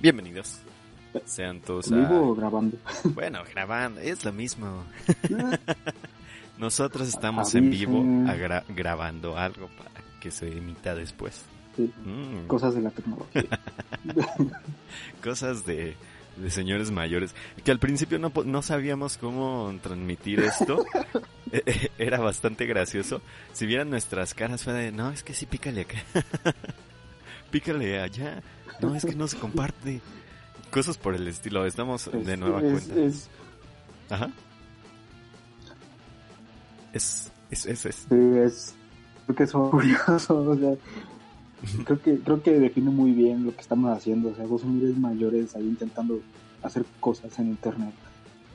Bienvenidos. Sean todos ¿En vivo a... o grabando? Bueno, grabando, es lo mismo. Nosotros estamos en vivo grabando algo para que se emita después. Sí, Mm, cosas de la tecnología. cosas de, de señores mayores. Que al principio no, no sabíamos cómo transmitir esto. Eh, eh, Era bastante gracioso. Si vieran nuestras caras fue de, no, es que sí, pícale acá. pícale allá. No, es que no se comparte. Cosas por el estilo. Estamos de nueva es- cuenta. es- Ajá. Es, es, es, es. sí, es- creo que es curioso, o sea, creo que, creo que define muy bien lo que estamos haciendo, o sea, dos señores mayores ahí intentando hacer cosas en internet.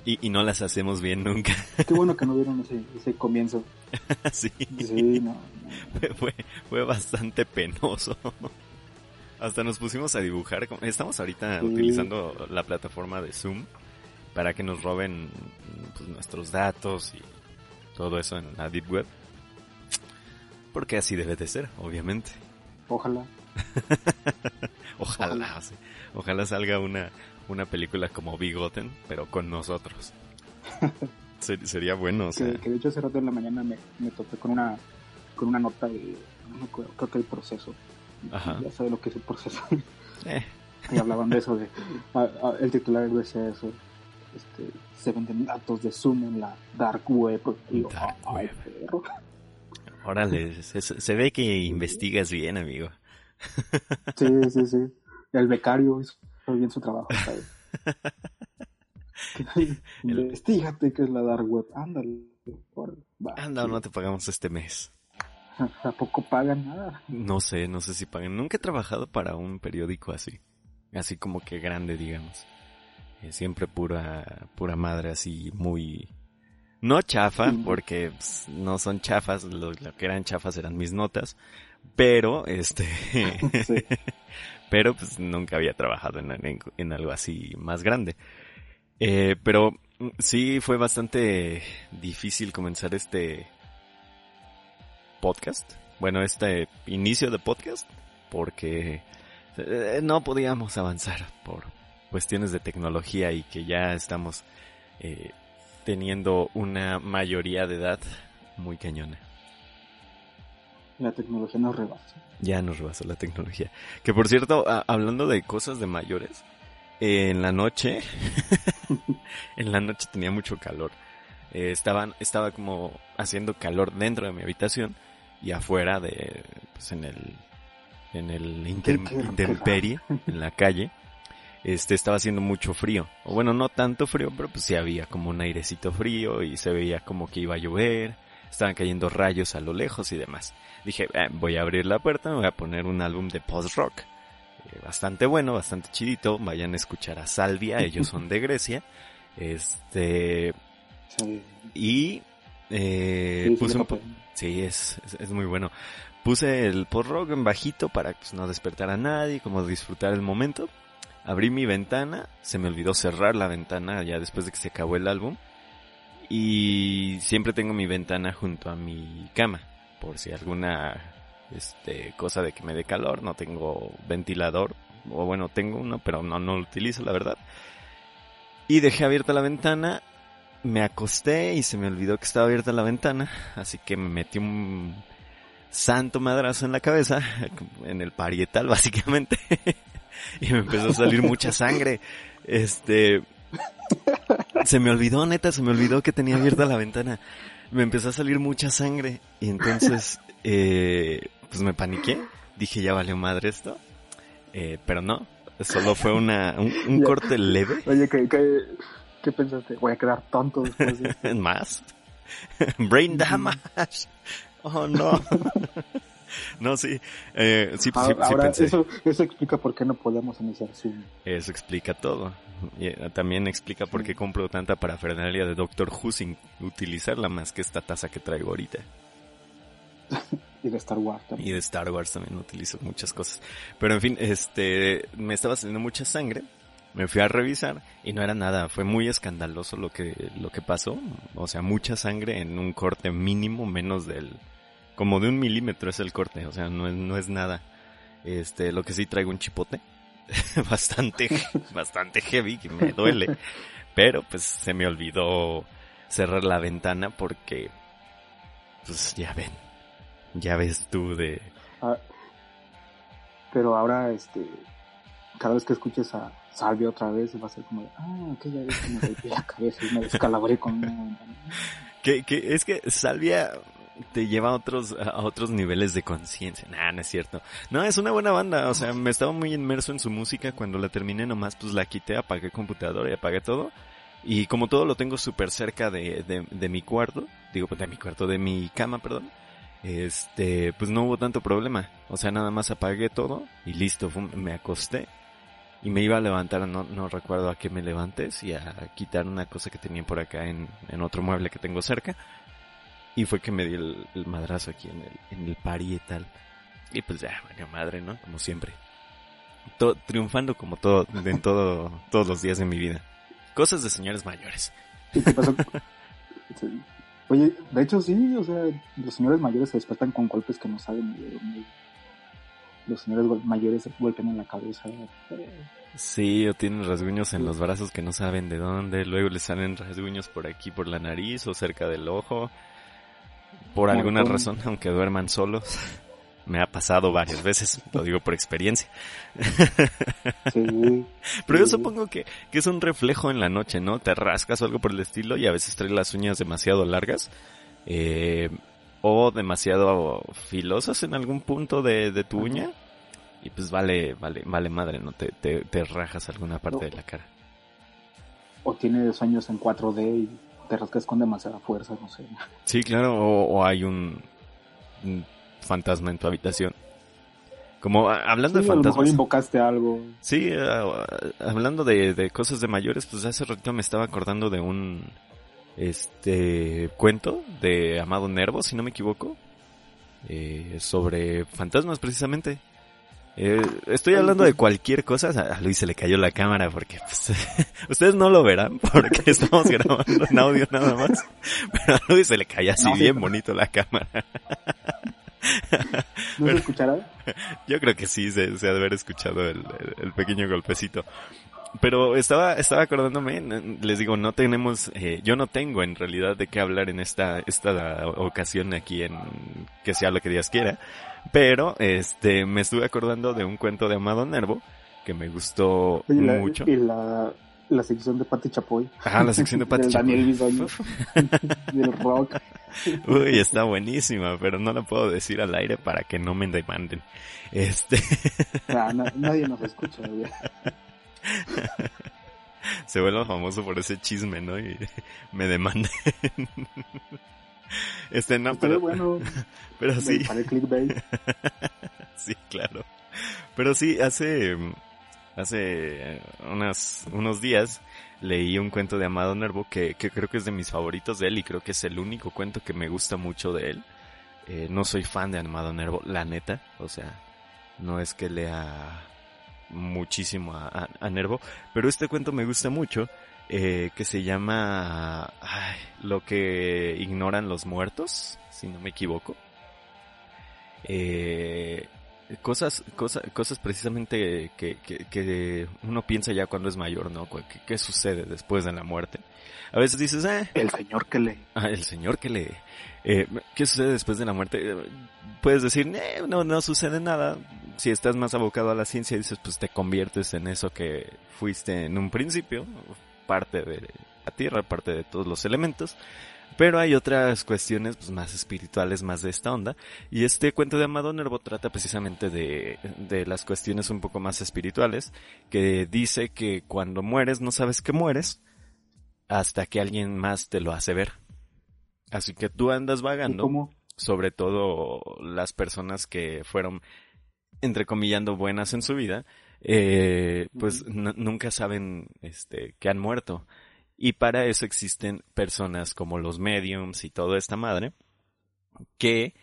Y, y no las hacemos bien nunca. Qué bueno que no vieron ese, ese comienzo. sí. Sí, no, no. fue, fue bastante penoso. Hasta nos pusimos a dibujar. Estamos ahorita Sí. utilizando la plataforma de Zoom para que nos roben pues, nuestros datos y todo eso en la Deep Web. Porque así debe de ser, obviamente. Ojalá. Ojalá, Ojalá. sí. Ojalá salga una, una película como Bigoten, pero con nosotros. Ser- sería bueno, o sea. Que, que de hecho hace rato en la mañana me, me topé con una con una nota de, no creo que el proceso. Ajá. Ya sabe lo que es el proceso. eh, y hablaban de eso, de a- a- el titular decía eso. Este, se venden datos de Zoom en la dark web. Y yo, Dark ay, web. perro. órale, se, se ve que investigas bien, amigo. Sí, sí, sí. El becario hizo bien su trabajo. Investígate qué es la dark web. Ándale. va. Anda, no te pagamos este mes. ¿A poco pagan nada? No sé, no sé si pagan. Nunca he trabajado para un periódico así. Así como que grande, digamos. Eh, siempre pura, pura madre así, muy... No chafa, porque pues, no son chafas, lo, lo que eran chafas eran mis notas. Pero, este... Sí. pero pues nunca había trabajado en, en- en algo así más grande. Eh, pero mm, sí fue bastante difícil comenzar este podcast. Bueno, este inicio de podcast. Porque eh, no podíamos avanzar por cuestiones de tecnología y que ya estamos eh, teniendo una mayoría de edad muy cañona. La tecnología nos rebasa. Ya nos rebasó la tecnología. Que por cierto, hablando de cosas de mayores, eh, en la noche, en la noche tenía mucho calor. Eh, estaban, estaba como haciendo calor dentro de mi habitación y afuera de, pues en el, en el intemperie, en la calle, este, estaba haciendo mucho frío. O bueno, no tanto frío, pero pues sí había como un airecito frío y se veía como que iba a llover, estaban cayendo rayos a lo lejos y demás dije, "Eh, voy a abrir la puerta, me voy a poner un álbum de post-rock. Eh, bastante bueno, bastante chidito. Vayan a escuchar a Salvia, ellos son de Grecia. Este, Sí, y eh, sí, puse un po-. Sí, es, es, es muy bueno. Puse el post-rock en bajito para pues, no despertar a nadie, como disfrutar el momento. Abrí mi ventana, se me olvidó cerrar la ventana ya después de que se acabó el álbum. Y siempre tengo mi ventana junto a mi cama, por si alguna este, cosa de que me dé calor, no tengo ventilador, o bueno, tengo uno, pero no, no lo utilizo, la verdad. Y dejé abierta la ventana, me acosté y se me olvidó que estaba abierta la ventana, así que me metí un santo madrazo en la cabeza, en el parietal básicamente, y me empezó a salir mucha sangre. Este, se me olvidó, neta, se me olvidó que tenía abierta la ventana. Me empezó a salir mucha sangre y entonces, eh, pues me paniqué. Dije, ya valió madre esto. Eh, pero no, solo fue una, un, corte leve. Oye, ¿qué, qué, qué pensaste? Voy a quedar tonto después de esto. más. Brain damage. Oh no. no, sí. Eh, sí, sí, sí Ahora, ahora pensé. eso, eso explica por qué no podemos iniciar Zoom. Eso explica todo. Y eh, también explica por qué Sí. compro tanta parafernalia de Doctor Who sin utilizarla más que esta taza que traigo ahorita. Y de Star Wars Y también. de Star Wars también utilizo muchas cosas. Pero en fin, este, me estaba saliendo mucha sangre. Me fui a revisar y no era nada. Fue muy escandaloso lo que, lo que pasó. O sea, mucha sangre en un corte mínimo menos del, como de un milímetro es el corte. O sea, no es, no es nada. Este, lo que sí traigo un chipote. bastante, bastante heavy, que me duele. Pero pues se me olvidó cerrar la ventana porque, pues ya ven, ya ves tú de... Ah, pero ahora, este, cada vez que escuches a Salvia otra vez, va a ser como, de, ah, aquella vez que me golpeé la cabeza y me descalabré con. Que, que es que Salvia te lleva a otros, a otros niveles de conciencia. Nah, no es cierto. No, es una buena banda. O sea, me estaba muy inmerso en su música. Cuando la terminé nomás, pues la quité, apagué computadora y apagué todo. Y como todo lo tengo súper cerca de, de, de, mi cuarto, digo, pues de mi cuarto, de mi cama, perdón, este, pues no hubo tanto problema. O sea, nada más apagué todo y listo, me acosté. Y me iba a levantar, no, no recuerdo a qué me levantes, y a quitar una cosa que tenía por acá en, en otro mueble que tengo cerca. Y fue que me di el, el madrazo aquí en el, en el pari y pues ya, vaya madre, ¿no? Como siempre. Todo, triunfando como todo, en todo, todos los días de mi vida. Cosas de señores mayores. ¿Y qué pasó? Oye, de hecho sí, o sea, los señores mayores se despertan con golpes que no saben de dónde. Los señores mayores se golpean en la cabeza. Sí, o tienen rasguños en los brazos que no saben de dónde. Luego les salen rasguños por aquí, por la nariz o cerca del ojo. Por alguna razón, aunque duerman solos. Me ha pasado varias veces, lo digo por experiencia. Sí, Pero yo sí. supongo que, que es un reflejo en la noche, ¿no? Te rascas o algo por el estilo y a veces traes las uñas demasiado largas. Eh, o demasiado filosas en algún punto de, de tu uña. Y pues vale, vale, vale madre, ¿no? Te, te, te rajas alguna parte No. de la cara. O tiene sueños en 4D y te rascas con demasiada fuerza, no sé. Sí, claro, o, o hay un, un fantasma en tu habitación. Como a- hablando Sí, de a lo mejor fantasmas. invocaste algo. Sí, hablando de, de cosas de mayores, pues hace ratito me estaba acordando de un este cuento de Amado Nervo, si no me equivoco, eh, sobre fantasmas precisamente. Eh, estoy hablando de cualquier cosa. A Luis se le cayó la cámara porque pues, ustedes no lo verán porque estamos grabando en audio nada más. Pero a Luis se le cayó así No, sí. bien bonito la cámara. ¿No se escuchará? Yo creo que sí, se, se ha de haber escuchado el, el- el pequeño golpecito. Pero estaba, estaba acordándome, les digo, no tenemos, eh, yo no tengo en realidad de qué hablar en esta, esta ocasión aquí en que sea lo que Dios quiera. Pero, este, me estuve acordando de un cuento de Amado Nervo que me gustó la- mucho. Y la, la sección de Pati Chapoy. Ah, la sección de Pati Chapoy. Daniel Bisoño. del rock. Uy, está buenísima, pero no la puedo decir al aire para que no me demanden. Este, na- nadie nos escucha, güey. Se vuelve famoso por ese chisme, ¿no? Y me demanden. Este, no, pero, bueno pero sí, para el clickbait. sí, claro. Pero sí, hace, hace unas, unos días leí un cuento de Amado Nervo que, que creo que es de mis favoritos de él y creo que es el único cuento que me gusta mucho de él. Eh, no soy fan de Amado Nervo, la neta, o sea, no es que lea muchísimo a, a- a Nervo, pero este cuento me gusta mucho, eh, que se llama ay, Lo que ignoran los muertos, si no me equivoco. Eh, cosas, cosas, cosas precisamente que, que, que uno piensa ya cuando es mayor, ¿no? ¿Qué, qué sucede después de la muerte? A veces dices, eh, El señor que lee. Ah, el señor que. Eh, ¿Qué sucede después de la muerte? Eh, Puedes decir, "Eh, no, no sucede nada. Si estás más abocado a la ciencia, dices, pues te conviertes en eso que fuiste en un principio, parte de la Tierra, parte de todos los elementos. Pero hay otras cuestiones pues, más espirituales, más de esta onda. Y este cuento de Amado Nervo trata precisamente de, de las cuestiones un poco más espirituales, que dice que cuando mueres no sabes que mueres hasta que alguien más te lo hace ver. Así que tú andas ¿Y vagando, sobre todo las personas que fueron, entrecomillando, buenas en su vida, eh, pues nunca saben este, que han muerto. Y para eso existen personas como los mediums y toda esta madre, que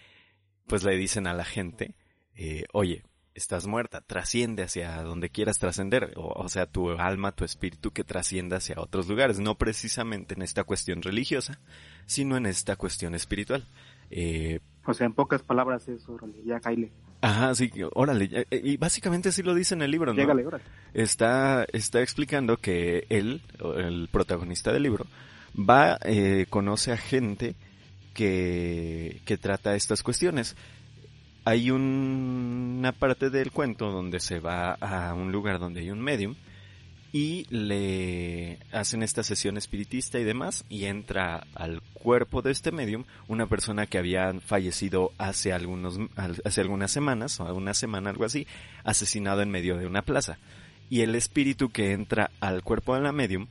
pues le dicen a la gente, eh, oye, estás muerta, trasciende hacia donde quieras trascender, o, o sea, tu alma, tu espíritu que trascienda hacia otros lugares, no precisamente en esta cuestión religiosa, sino en esta cuestión espiritual. Eh, O sea, en pocas palabras eso, ya caile. Ajá, sí, órale. Y básicamente así lo dice en el libro, ¿no? Órale. Está, está explicando que él, el protagonista del libro, va, eh, conoce a gente que, que trata estas cuestiones. Hay una parte del cuento donde se va a un lugar donde hay un medium y le hacen esta sesión espiritista y demás y entra al cuerpo de este medium una persona que había fallecido hace algunos hace algunas semanas o una semana algo así asesinado en medio de una plaza. Y el espíritu que entra al cuerpo de la medium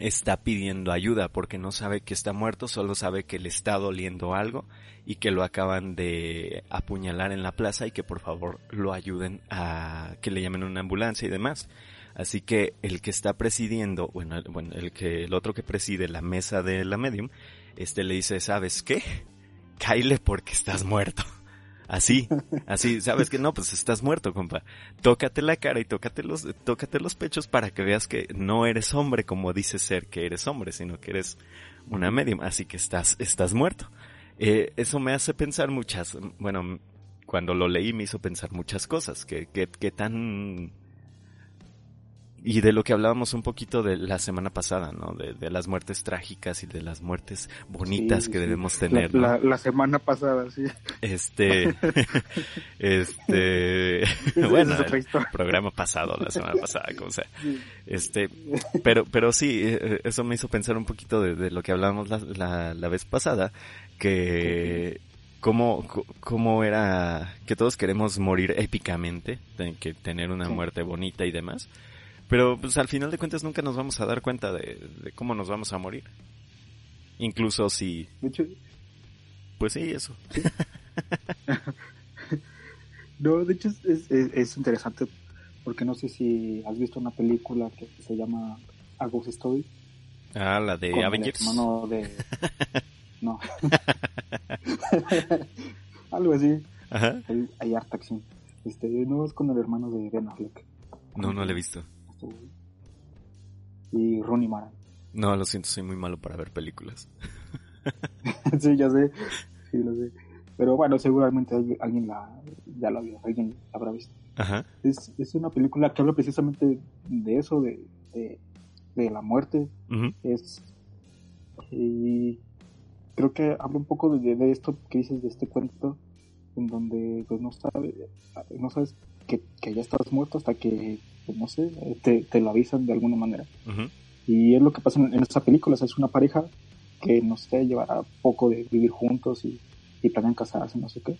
está pidiendo ayuda porque no sabe que está muerto, solo sabe que le está doliendo algo y que lo acaban de apuñalar en la plaza y que por favor lo ayuden a que le llamen una ambulancia y demás. Así que el que está presidiendo, bueno, bueno, el que, el otro que preside la mesa de la medium, este le dice, ¿sabes qué? Caile porque estás muerto. Así, así, ¿sabes que No, pues estás muerto, compa. Tócate la cara y tócate los, tócate los pechos para que veas que no eres hombre como dices ser que eres hombre, sino que eres una medium, así que estás, estás muerto. Eh, eso me hace pensar muchas, bueno, cuando lo leí me hizo pensar muchas cosas, que, que, que tan y de lo que hablábamos un poquito de la semana pasada, ¿no? De, las muertes trágicas y de las muertes bonitas que debemos tener. La, la, semana pasada, sí. Este, este, bueno, el programa pasado, la semana pasada, como sea. Este, pero, pero sí, eh, eso me hizo pensar un poquito de, lo que hablábamos la, la, vez pasada, que cómo, cómo era que todos queremos morir épicamente, que tener una muerte bonita y demás pero pues al final de cuentas nunca nos vamos a dar cuenta de, cómo nos vamos a morir. Incluso si... Pues sí, eso. no, de hecho es, es, interesante porque no sé si has visto una película que se llama A Ghost Story. Ah, la de Avengers. de... no. Algo así. Ajá. Hay, harta acción. Este, no es con el hermano de Ben Affleck. No, no lo he visto y Rooney Mara. No, lo siento, soy muy malo para ver películas. sí, ya sé, sí, lo sé. Pero bueno, seguramente alguien la, ya la vio, alguien la habrá visto. Ajá. Es, es una película que habla precisamente de eso, de, de, la muerte. Es, y creo que habla un poco de, de, esto que dices de este cuento, en donde pues no, sabe, no sabes que, que ya estás muerto hasta que pues, no sé, te, te, lo avisan de alguna manera. Y es lo que pasa en, esta película, es una pareja que, no sé, llevará poco de vivir juntos y, y planean casarse, no sé qué.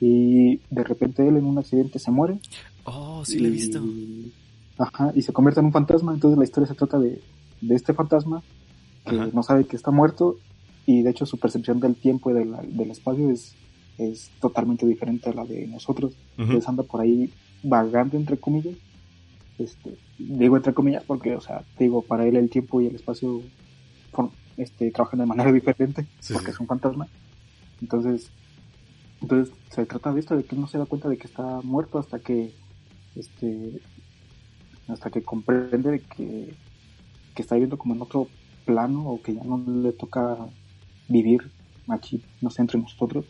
Y de repente él en un accidente se muere. Oh, sí, lo he visto. Ajá, y se convierte en un fantasma, entonces la historia se trata de, de este fantasma que no sabe que está muerto y de hecho su percepción del tiempo y del espacio es, es totalmente diferente a la de nosotros. Entonces anda por ahí vagando entre comillas este, digo entre comillas porque, o sea, digo, para él el tiempo y el espacio este, trabajan de manera diferente porque es un fantasma. Entonces, entonces se trata de esto, de que no se da cuenta de que está muerto hasta que, este, hasta que comprende que, que está viviendo como en otro plano o que ya no le toca vivir aquí, no sé, entre nosotros.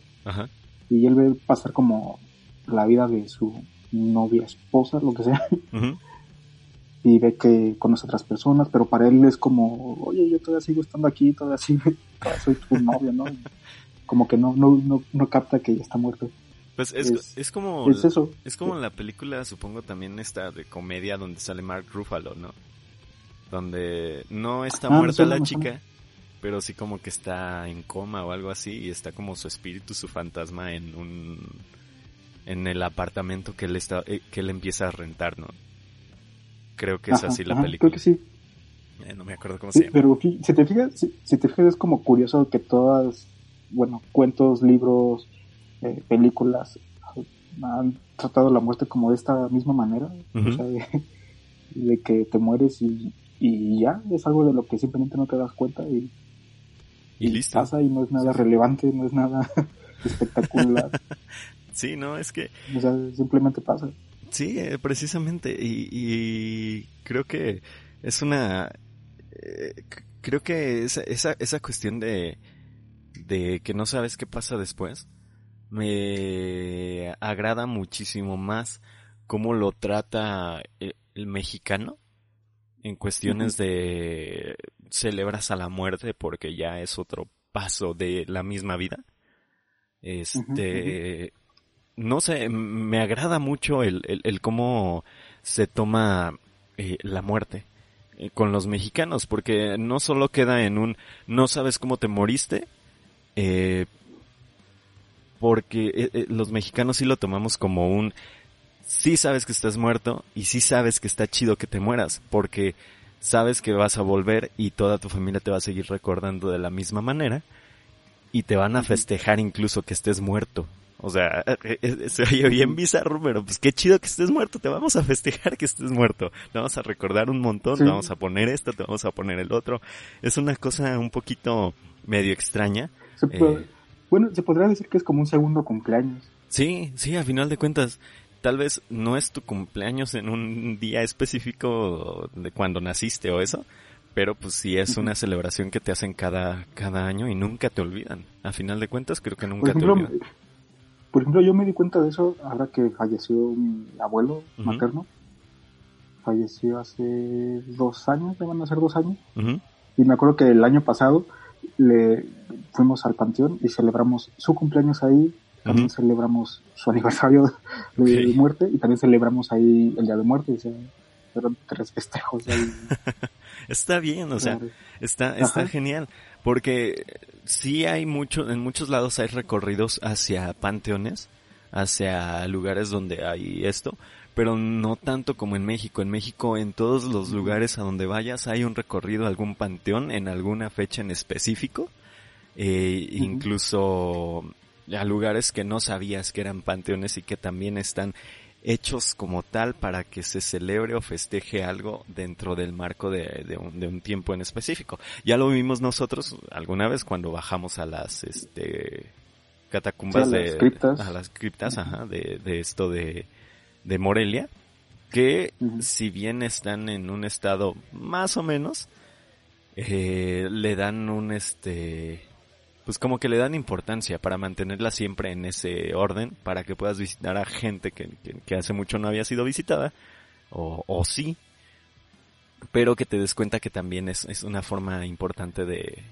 Y él ve pasar como la vida de su novia, esposa, lo que sea ve que conoce a otras personas, pero para él es como, oye, yo todavía sigo estando aquí, todavía, sigo, soy tu novio, ¿no? Como que no, no, no, no capta que ya está muerto. Pues es, es, como es, eso. es como la película, supongo también esta de comedia donde sale Mark Ruffalo, ¿no? Donde no está ah, muerta la chica, pero sí como que está en coma o algo así y está como su espíritu, su fantasma en un en el apartamento que él está eh, que él empieza a rentar, ¿no? Creo que es así la película. Creo que sí. Eh, no me acuerdo cómo se llama. Pero si te fijas, si, te fijas es como curioso que todas, bueno, cuentos, libros, eh, películas han tratado la muerte como de esta misma manera, o sea, de, que te mueres y, y, ya es algo de lo que simplemente no te das cuenta y, y, listo. pasa y no es nada relevante, no es nada espectacular. sí, no, es que... O sea, simplemente pasa. Sí, eh, precisamente. Y, creo que es una... Eh, creo que esa, esa, esa cuestión de, de que no sabes qué pasa después me agrada muchísimo más cómo lo trata el, mexicano en cuestiones de celebras a la muerte porque ya es otro paso de la misma vida. Este, no sé, me agrada mucho el, el, cómo se toma eh, la muerte eh, con los mexicanos, porque no solo queda en un no sabes cómo te moriste, eh, porque eh, los mexicanos sí lo tomamos como un sí sabes que estás muerto y sí sabes que está chido que te mueras, porque sabes que vas a volver y toda tu familia te va a seguir recordando de la misma manera y te van a festejar incluso que estés muerto. O sea, eh, eh, se oye bien bizarro, pero pues qué chido que estés muerto, te vamos a festejar que estés muerto. Te vamos a recordar un montón, te vamos a poner esto, te vamos a poner el otro. Es una cosa un poquito medio extraña. Eh, bueno, se podría decir que es como un segundo cumpleaños. Sí, sí, a final de cuentas, tal vez no es tu cumpleaños en un día específico de cuando naciste o eso, pero pues sí es una celebración que te hacen cada, cada año y nunca te olvidan. A final de cuentas creo que nunca te olvidan. Por ejemplo, yo me di cuenta de eso ahora que falleció mi abuelo materno. Falleció hace dos años, ya van a ser dos años. Y me acuerdo que el año pasado le fuimos al panteón y celebramos su cumpleaños ahí. También celebramos su aniversario de muerte y también celebramos ahí el día de muerte. O fueron tres festejos ahí. está bien, o sea, está, está genial. Porque sí hay mucho, en muchos lados hay recorridos hacia panteones, hacia lugares donde hay esto, pero no tanto como en México. En México, en todos los lugares a donde vayas, hay un recorrido, algún panteón en alguna fecha en específico. Eh, Incluso a lugares que no sabías que eran panteones y que también están hechos como tal para que se celebre o festeje algo dentro del marco de, un, tiempo en específico. Ya lo vimos nosotros alguna vez cuando bajamos a las este catacumbas de las criptas. a las criptas, ajá, de, esto de, de Morelia, que si bien están en un estado más o menos, eh, le dan un este pues como que le dan importancia para mantenerla siempre en ese orden, para que puedas visitar a gente que, que, hace mucho no había sido visitada, o, o, sí, pero que te des cuenta que también es, es una forma importante de,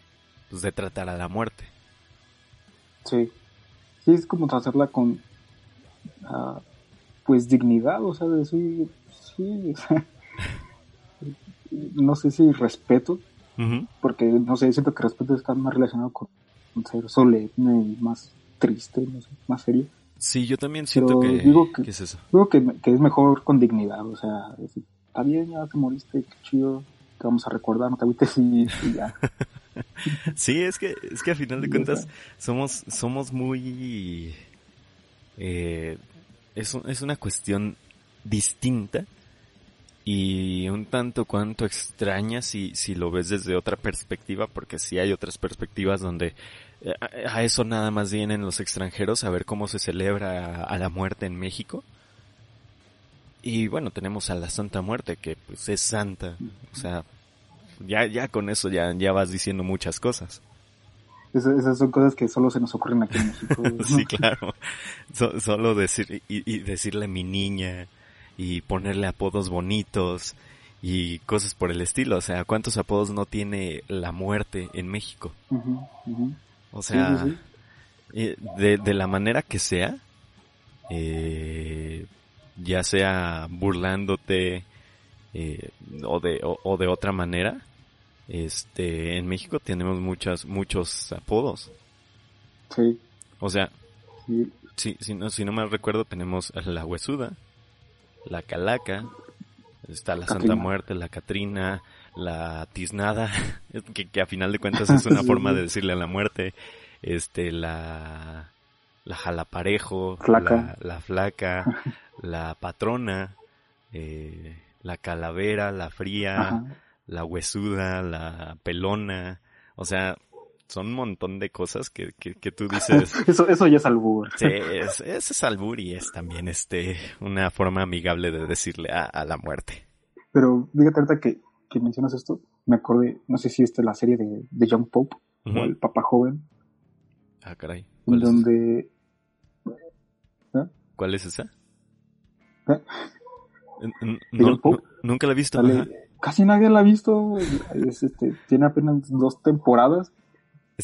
pues de tratar a la muerte. Sí, sí, es como tratarla con, uh, pues dignidad, o sea, decir, sí, no sé si respeto, porque no sé, siento que respeto está más relacionado con ser solemne y más triste, más serio. Sí, yo también siento que, digo que, es eso. Digo que, es mejor con dignidad, o sea, está bien, ya te moriste, qué chido, te vamos a recordar, no te agüites y, ya. sí, es que, es que a final de cuentas somos, somos muy, eh, es, es una cuestión distinta y un tanto cuanto extraña si, si lo ves desde otra perspectiva, porque sí hay otras perspectivas donde eh, a eso nada más vienen los extranjeros a ver cómo se celebra a la muerte en México. Y bueno, tenemos a la Santa Muerte, que pues es santa. O sea, ya, ya con eso ya, ya vas diciendo muchas cosas. esas son cosas que solo se nos ocurren aquí en México. sí, claro. solo decir, y, y, decirle mi niña, y ponerle apodos bonitos y cosas por el estilo. O sea, ¿cuántos apodos no tiene la muerte en México? O sea, eh, de, de, la manera que sea, eh, ya sea burlándote eh, o, de, o, de otra manera, este, en México tenemos muchas, muchos apodos. Sí. O sea, si, si, no, si no me recuerdo, tenemos la huesuda, la calaca, está la Santa Muerte, la Catrina, la tiznada, que, que, a final de cuentas es una forma de decirle a la muerte, este, la, la jalaparejo, La, flaca, la patrona, eh, la calavera, la fría, la huesuda, la pelona, o sea, son un montón de cosas que, que, que tú dices. eso, eso ya es albur. Sí, es, es, albur y es también este, una forma amigable de decirle a, a la muerte. Pero fíjate ahorita que, que mencionas esto, me acordé, no sé si esta es la serie de, de John Pope o el Papa Joven. Ah, caray. Donde ¿Eh? ¿Cuál es esa? ¿Eh? N- n- ¿Digo, no- Pope? nunca la he visto. Casi nadie la ha visto. Es, este, tiene apenas dos temporadas, ¿Está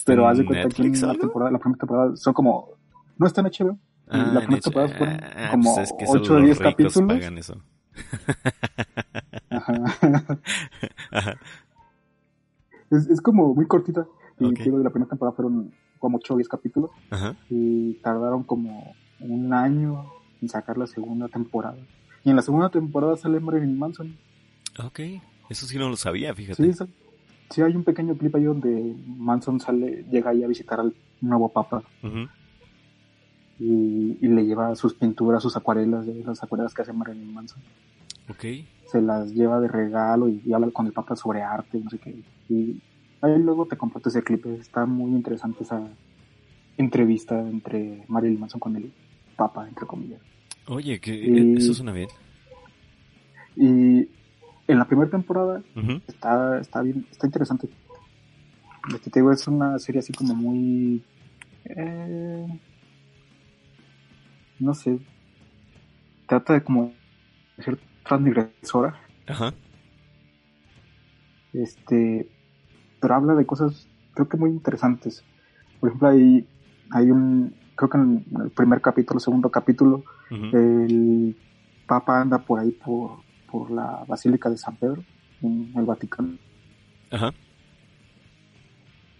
pero haz de cuenta que la, temporada, la primera temporada son como. No está en HBO. Ah, la primera temporada fueron ah, como pues es que solo 8 o los 10 ricos capítulos. pagan eso. Ajá. Ajá. es, es como muy cortita. Y Ok. digo, la primera temporada fueron como 8 o 10 capítulos. Ajá. Y tardaron como un año en sacar la segunda temporada. Y en la segunda temporada sale Marilyn Manson. Ok. Eso sí no lo sabía, fíjate. Sí, sí, hay un pequeño clip ahí donde Manson sale, llega ahí a visitar al nuevo papa y, y le lleva sus pinturas, sus acuarelas, esas acuarelas que hace Marilyn Manson. Ok. Se las lleva de regalo y, y habla con el papa sobre arte, no sé qué. Y ahí luego te comparto ese clip. Está muy interesante esa entrevista entre Marilyn Manson con el papa, entre comillas. Oye, que Y- eso suena bien. Y en la primera temporada está, está bien, está interesante. Lo que te digo es una serie así como muy, eh, no sé, trata de como ser transgresora, Ajá. este, pero habla de cosas creo que muy interesantes. Por ejemplo, hay, hay un, creo que en el primer capítulo, segundo capítulo, el Papa anda por ahí por, por la Basílica de San Pedro, en el Vaticano. Ajá.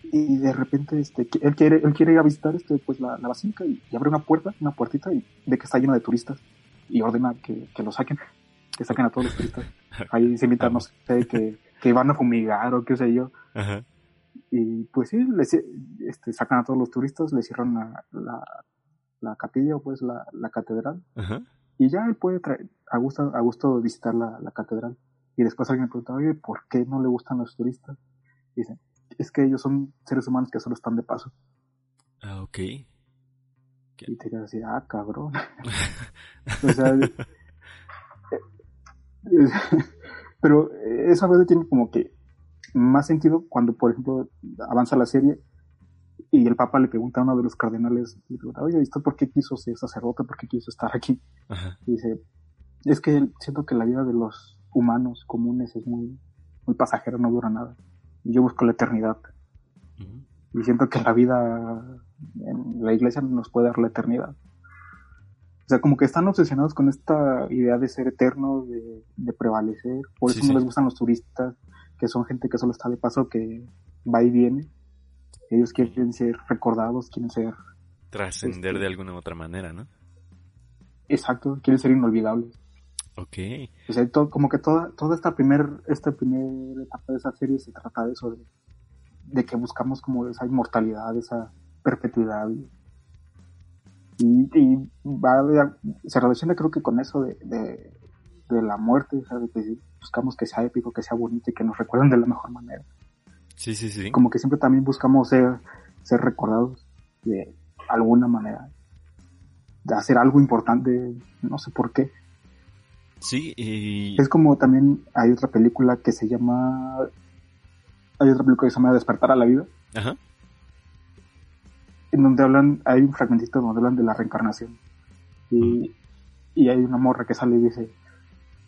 y de repente este él quiere él quiere ir a visitar este pues la, la basílica y, y abre una puerta una puertita y ve que está lleno de turistas y ordena que, que lo saquen que saquen a todos los turistas ahí se invitan no sé que, que van a fumigar o qué sé yo Ajá. y pues sí les, este sacan a todos los turistas le cierran la, la, la capilla o pues la, la catedral Ajá. Y ya él puede traer a gusto a gusto visitar la, la catedral y después alguien pregunta oye ¿por qué no le gustan los turistas? Y dicen es que ellos son seres humanos que solo están de paso Ah, ok. Y te quedas así, ah, cabrón. o sea, eh, eh, pero esa vez tiene como que más sentido cuando, por ejemplo, avanza la serie y el Papa le pregunta a uno de los cardenales, le pregunta, oye, ¿y usted por qué quiso ser sacerdote? ¿Por qué quiso estar aquí? Ajá. Y dice, es que siento que la vida de los humanos comunes es muy, muy pasajera, no dura nada. Yo busco la eternidad. Y siento que la vida en la iglesia nos puede dar la eternidad. O sea, como que están obsesionados con esta idea de ser eternos, de, de prevalecer. Por Sí, eso no sí. les gustan los turistas, que son gente que solo está de paso, que va y viene. Ellos quieren ser recordados, quieren ser, Trascender Este- de alguna u otra manera, ¿no? exacto, quieren ser inolvidables. Ok. O sea, como que toda, toda esta primer, esta primera etapa de esa serie se trata de eso, de, de que buscamos como esa inmortalidad, esa perpetuidad. Y, y, y va se relaciona creo que con eso de, de, de la muerte, o sea, de que buscamos que sea épico, que sea bonito y que nos recuerden de la mejor manera. Sí, sí, sí. Como que siempre también buscamos ser, ser recordados de alguna manera. De hacer algo importante, no sé por qué. Sí, y... Es como también hay otra película que se llama. Hay otra película que se llama Despertar a la vida, Ajá. en donde hablan, hay un fragmentito donde hablan de la reencarnación. Y, y hay una morra que sale y dice,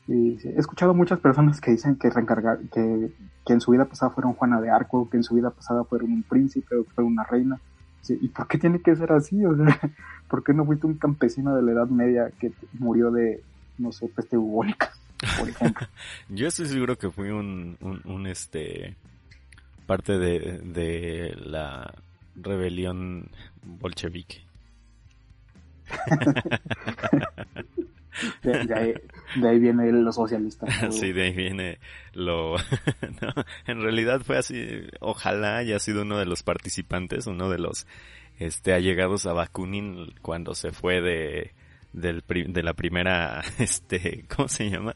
y dice, he escuchado muchas personas que dicen que, reencargar, que, que en su vida pasada fueron Juana de Arco, que en su vida pasada fueron un príncipe o que fueron una reina. Dice, ¿Y por qué tiene que ser así? O sea, ¿por qué no fuiste un campesino de la Edad Media que murió de, no sé, peste bubónica, por ejemplo? Yo estoy seguro que fui un, un, un, este parte de, de la rebelión bolchevique. De, de ahí, de ahí viene los socialistas. ¿no? Sí, de ahí viene lo... no, en realidad fue así, ojalá haya sido uno de los participantes, uno de los este allegados a Bakunin cuando se fue de del pri- de la primera este ¿cómo se llama?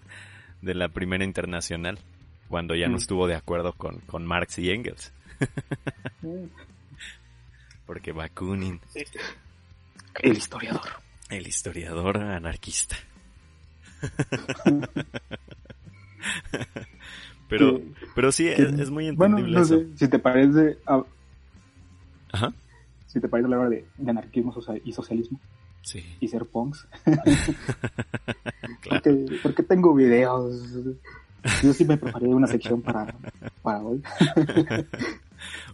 de la primera internacional cuando ya no Mm. estuvo de acuerdo con, con Marx y Engels Mm. porque Bakunin El historiador. el historiador anarquista pero Que- pero sí que- es, es muy Bueno, entendible eso si te parece, Ajá. si te parece la hora de, de anarquismo y socialismo, Sí. y ser punks. porque, porque tengo videos. Yo sí me preparé una sección para, para hoy.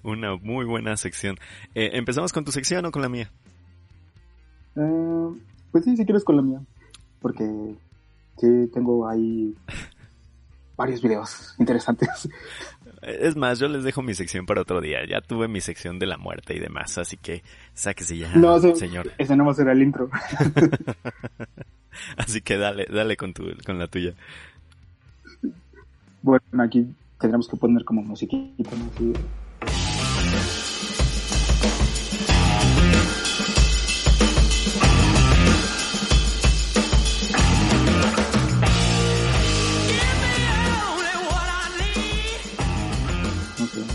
una muy buena sección. Eh, ¿Empezamos con tu sección o con la mía? Eh, pues sí, si quieres con la mía. Porque sí, tengo ahí varios videos interesantes. Es más, yo les dejo mi sección para otro día. Ya tuve mi sección de la muerte y demás, así que sáquese ya, no, señor. Ese no va a ser el intro. así que dale, dale con tu, con la tuya. Bueno, aquí tendremos que poner como musiquita, ¿no? Así.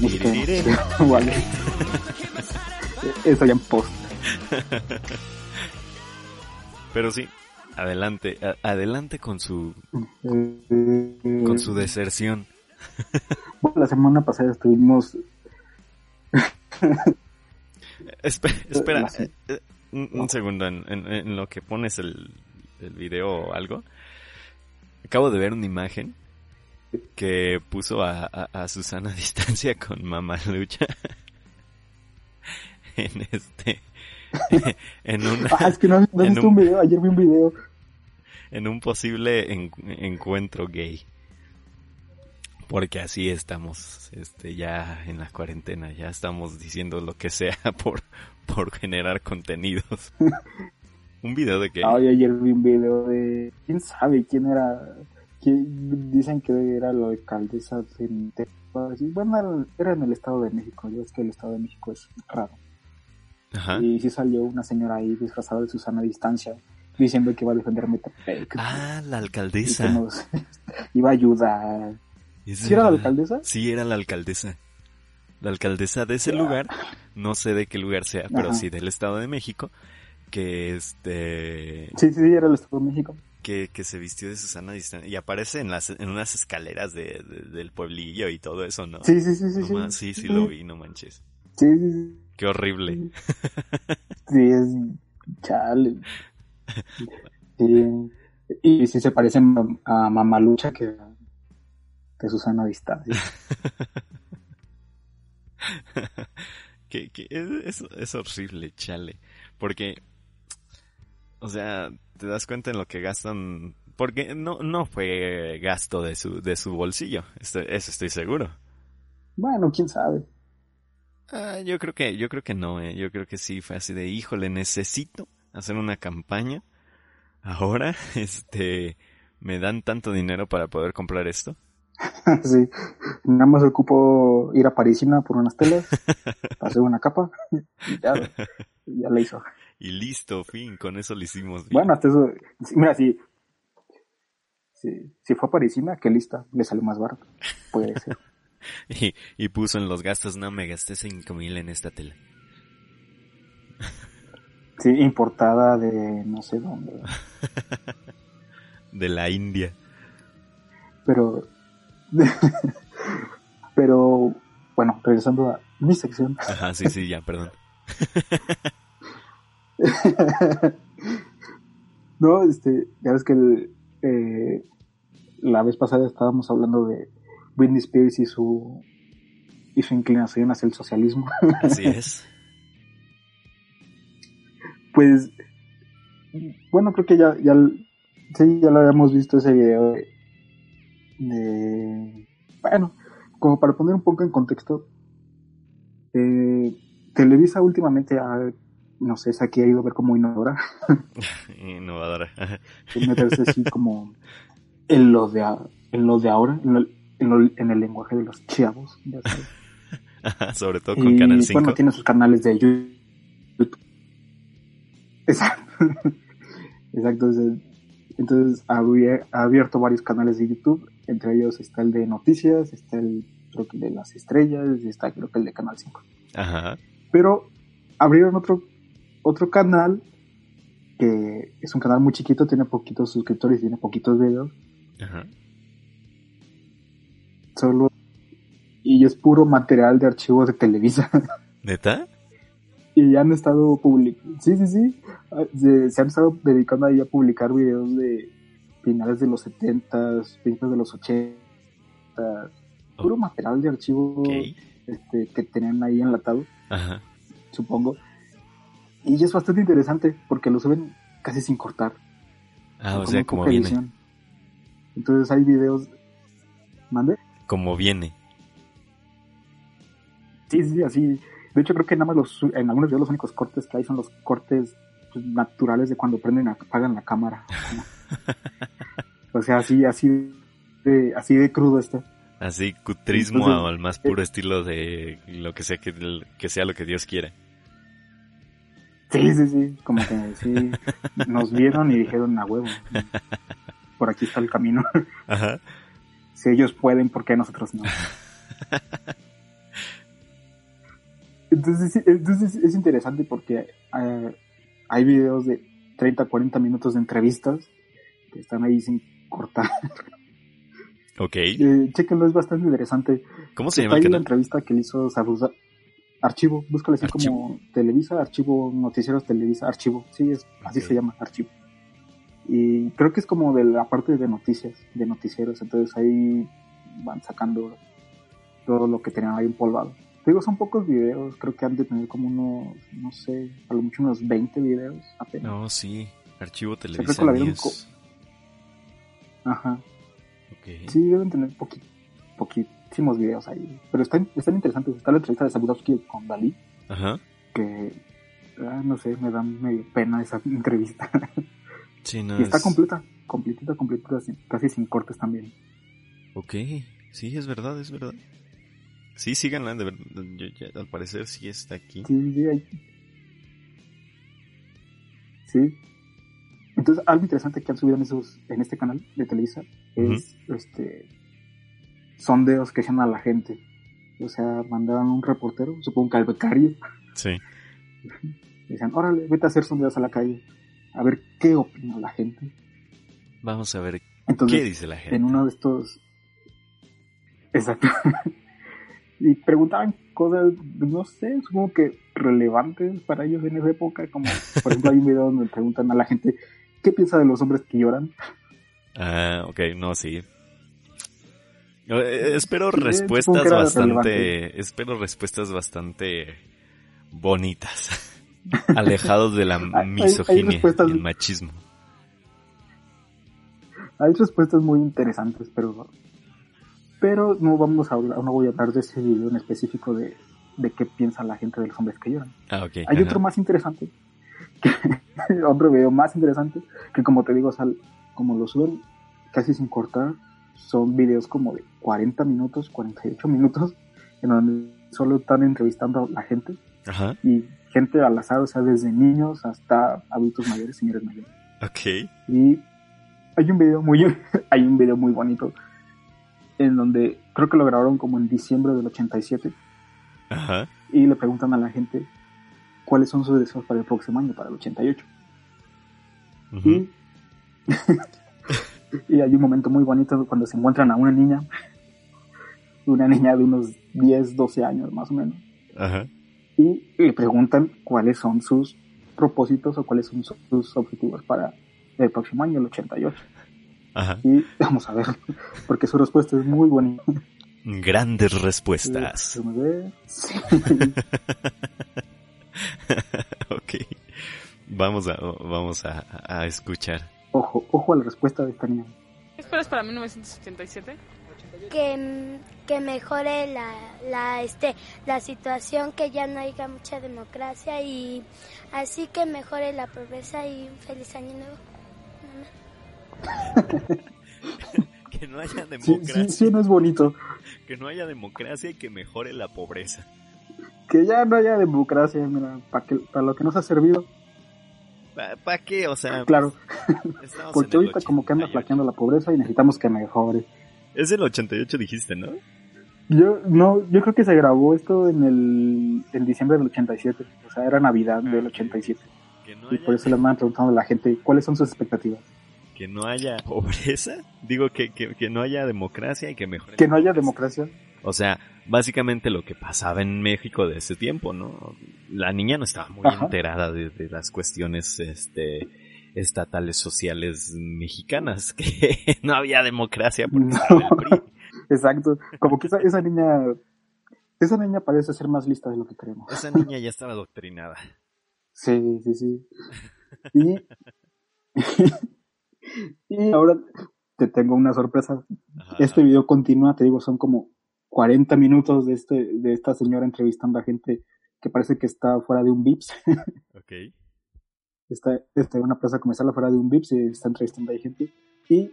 vale. Eso ya en post. Pero sí, adelante, a, adelante con su eh, con su deserción. Bueno, la semana pasada estuvimos espera, espera eh, un, un, segundo en, en, en, lo que pones el, el video o algo. Acabo de ver una imagen que puso a, a, a Susana a distancia con Mamá Lucha en este en un ah, es que no, un, un, video ayer vi un video. en un posible en, encuentro gay. Porque así estamos este ya en la cuarentena ya estamos diciendo lo que sea por por generar contenidos. Un video de que Ay, ayer vi un video de quién sabe quién era que dicen que era la alcaldesa de bueno era en el estado de México yo es que el estado de México es raro. Ajá. y sí salió una señora ahí disfrazada de Susana a distancia diciendo que iba a defender Metepec ah la alcaldesa. nos, iba a ayudar. ¿Sí era la alcaldesa? sí era la alcaldesa. La alcaldesa de ese yeah. lugar no sé de qué lugar sea pero sí del estado de México que este sí sí era el estado de México que, que se vistió de Susana Distancia y aparece en las en unas escaleras de, de, del pueblillo y todo eso, ¿no? Sí, sí, sí, sí. No sí, sí, sí, lo vi, no manches. Sí, sí, sí. Qué horrible. Sí, es chale. Sí. Y sí se parece a Mamalucha que, que Susana Distancia. que, que es, es horrible, chale. Porque, o sea, te das cuenta en lo que gastan porque no no fue gasto de su de su bolsillo eso estoy seguro. Bueno quién sabe. Ah, yo creo que yo creo que no eh. yo creo que sí fue así de híjole necesito hacer una campaña ahora este me dan tanto dinero para poder comprar esto. Sí nada más ocupo ir a Parisina por unas telas hacer una capa y ya ya la hizo y listo, fin, con eso lo hicimos. Bien. Bueno, hasta eso, mira, si, si, si fue a Parisina, que lista, le salió más barato, puede ser. y, y puso en los gastos, no, me gasté cinco mil en esta tela. sí, importada de no sé dónde. de la India. Pero, pero, bueno, regresando a mi sección. Ajá, sí, sí, ya, perdón. no, este, ya ves que el, eh, la vez pasada estábamos hablando de Britney Spears y su y su inclinación hacia el socialismo. Así es. pues, bueno, creo que ya, ya, sí, ya lo habíamos visto ese video de, de bueno, como para poner un poco en contexto, eh, Televisa últimamente ha no sé, esa que ha ido a ver como innovadora. innovadora. meterse así como en lo de, en lo de ahora, en, lo, en, lo, en el lenguaje de los chavos. Sobre todo con y, Canal 5. Bueno, tiene sus canales de YouTube. Exacto. Exacto. Entonces ha abierto varios canales de YouTube. Entre ellos está el de noticias, está el creo que el de las estrellas está creo que el de Canal 5. Ajá. Pero abrieron otro otro canal que es un canal muy chiquito, tiene poquitos suscriptores, tiene poquitos videos. Ajá. Solo y es puro material de archivos de Televisa. ¿Neta? y han estado publicando, sí, sí, sí, se, se, han estado dedicando ahí a publicar videos de finales de los 70, principios de los 80, puro material de archivo este, que tenían ahí enlatado, Ajá. supongo. Y es bastante interesante porque lo suben casi sin cortar. Ah, o sea, como viene. Edición. Entonces hay videos... ¿Mande? Como viene. Sí, sí, así. De hecho, creo que nada más los, en algunos videos los únicos cortes que hay son los cortes pues, naturales de cuando prenden, apagan la cámara. o sea, así, así de, así de crudo está. Así, cutrismo al más puro eh, estilo de lo que sea que, que sea lo que Dios quiera. Sí, sí, sí, como que sí, nos vieron y dijeron a huevo. Por aquí está el camino. Ajá. Si ellos pueden, ¿por qué nosotros no? Entonces, entonces es interesante porque eh, hay videos de 30, 40 minutos de entrevistas que están ahí sin cortar. Ok. Eh, chequenlo, es bastante interesante. ¿Cómo se llama? Hay una entrevista que le hizo Sabuza. Archivo, búscale así como Televisa, Archivo, Noticieros Televisa, Archivo. Sí, es, así se llama, Archivo. Y creo que es como de la parte de noticias, de noticieros. Entonces ahí van sacando todo lo que tenían ahí empolvado. Digo, son pocos videos, creo que han de tener como unos, no sé, a lo mucho unos 20 videos apenas. No, sí, Archivo Televisa. News. Ajá. Sí, deben tener poquísimos videos ahí. Pero están, están interesantes. Está la entrevista de Sabudowski con Dalí. Ajá. Que, ah, no sé, me da medio pena esa entrevista. Sí, no y está completa, completita, completita, casi sin cortes también. Ok, sí, es verdad, es verdad. Sí, síganla, de verdad. Yo, al parecer sí está aquí. Sí, sí, hay... sí. Entonces, algo interesante que han subido en, esos, en este canal de Televisa es este sondeos que hacen a la gente. O sea, mandaban un reportero, supongo que al becario. Sí. Decían, órale, vete a hacer sondeos a la calle. A ver qué opina la gente. Vamos a ver qué dice la gente. En uno de estos. Exacto. y preguntaban cosas, no sé, supongo que relevantes para ellos en esa época. Como, por ejemplo, hay un video donde preguntan a la gente ¿Qué piensa de los hombres que lloran? Ah, ok, no, sí. Eh, espero respuestas bastante, espero respuestas bastante bonitas, alejados de la misoginia y el machismo. Hay respuestas muy interesantes, pero pero no vamos a hablar, no voy a hablar de ese video en específico de, de qué piensa la gente de los hombres que lloran. Ah, okay, Hay otro más interesante otro video más interesante, que como te digo, sal, como lo suben casi sin cortar, son videos como de 40 minutos, 48 minutos, en donde solo están entrevistando a la gente. Y gente al azar, o sea, desde niños hasta adultos mayores, señores mayores. Ok. Y hay un video muy, hay un video muy bonito en donde creo que lo grabaron como en diciembre del 87. Ajá. Y le preguntan a la gente cuáles son sus deseos para el próximo año, para el 88. y, y hay un momento muy bonito cuando se encuentran a una niña, una niña de unos 10, 12 años más o menos. Y le preguntan cuáles son sus propósitos o cuáles son sus objetivos para el próximo año, el 88. Y vamos a ver, porque su respuesta es muy bonita. Grandes respuestas. Sí. ok. Vamos a, vamos a, escuchar. Ojo, ojo a la respuesta de esta niña. ¿Qué esperas para 1987? Que, que mejore la, la, este, la situación, que ya no haya mucha democracia y así que mejore la pobreza y un feliz año nuevo. que no haya democracia. Sí, sí, no es bonito. Que no haya democracia y que mejore la pobreza que ya no haya democracia, mira, para para lo que nos ha servido. ¿Para qué? O sea, claro. Porque ahorita como que anda flaqueando la pobreza y necesitamos que mejore. Es el 88 dijiste, ¿no? Yo no, yo creo que se grabó esto en el en diciembre del 87, o sea, era Navidad del 87. y por eso le andan preguntando a la gente cuáles son sus expectativas. Que no haya pobreza, digo que, que, que no haya democracia y que mejore. Que no haya democracia. O sea, básicamente lo que pasaba en México de ese tiempo, ¿no? la niña no estaba muy Ajá. enterada de, de las cuestiones este estatales sociales mexicanas, que no había democracia porque No. el PRI. Exacto. Como que esa, esa niña, esa niña parece ser más lista de lo que creemos. Esa niña ya estaba adoctrinada. Sí, sí, sí. Y, y ahora te tengo una sorpresa. Ajá. Este video continúa, te digo, son como 40 minutos de este, de esta señora entrevistando a gente que parece que está fuera de un VIPS. Ok. está este, una plaza comercial afuera de un VIPS y está entrevistando a gente. Y